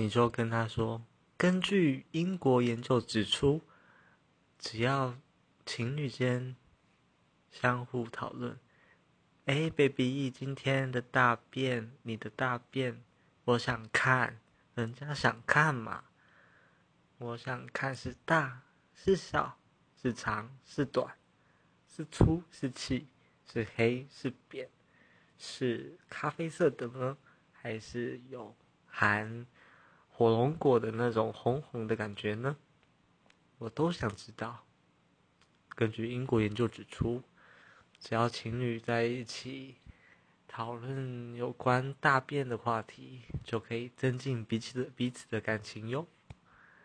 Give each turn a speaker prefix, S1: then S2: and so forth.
S1: 你就跟他说：“根据英国研究指出，只要情侣间相互讨论，哎，baby，今天的大便，你的大便，我想看，人家想看嘛，我想看是大是小，是长是短，是粗是细，是黑是扁，是咖啡色的呢，还是有含？”火龙果的那种红红的感觉呢，我都想知道。根据英国研究指出，只要情侣在一起讨论有关大便的话题，就可以增进彼此的彼此的感情哟。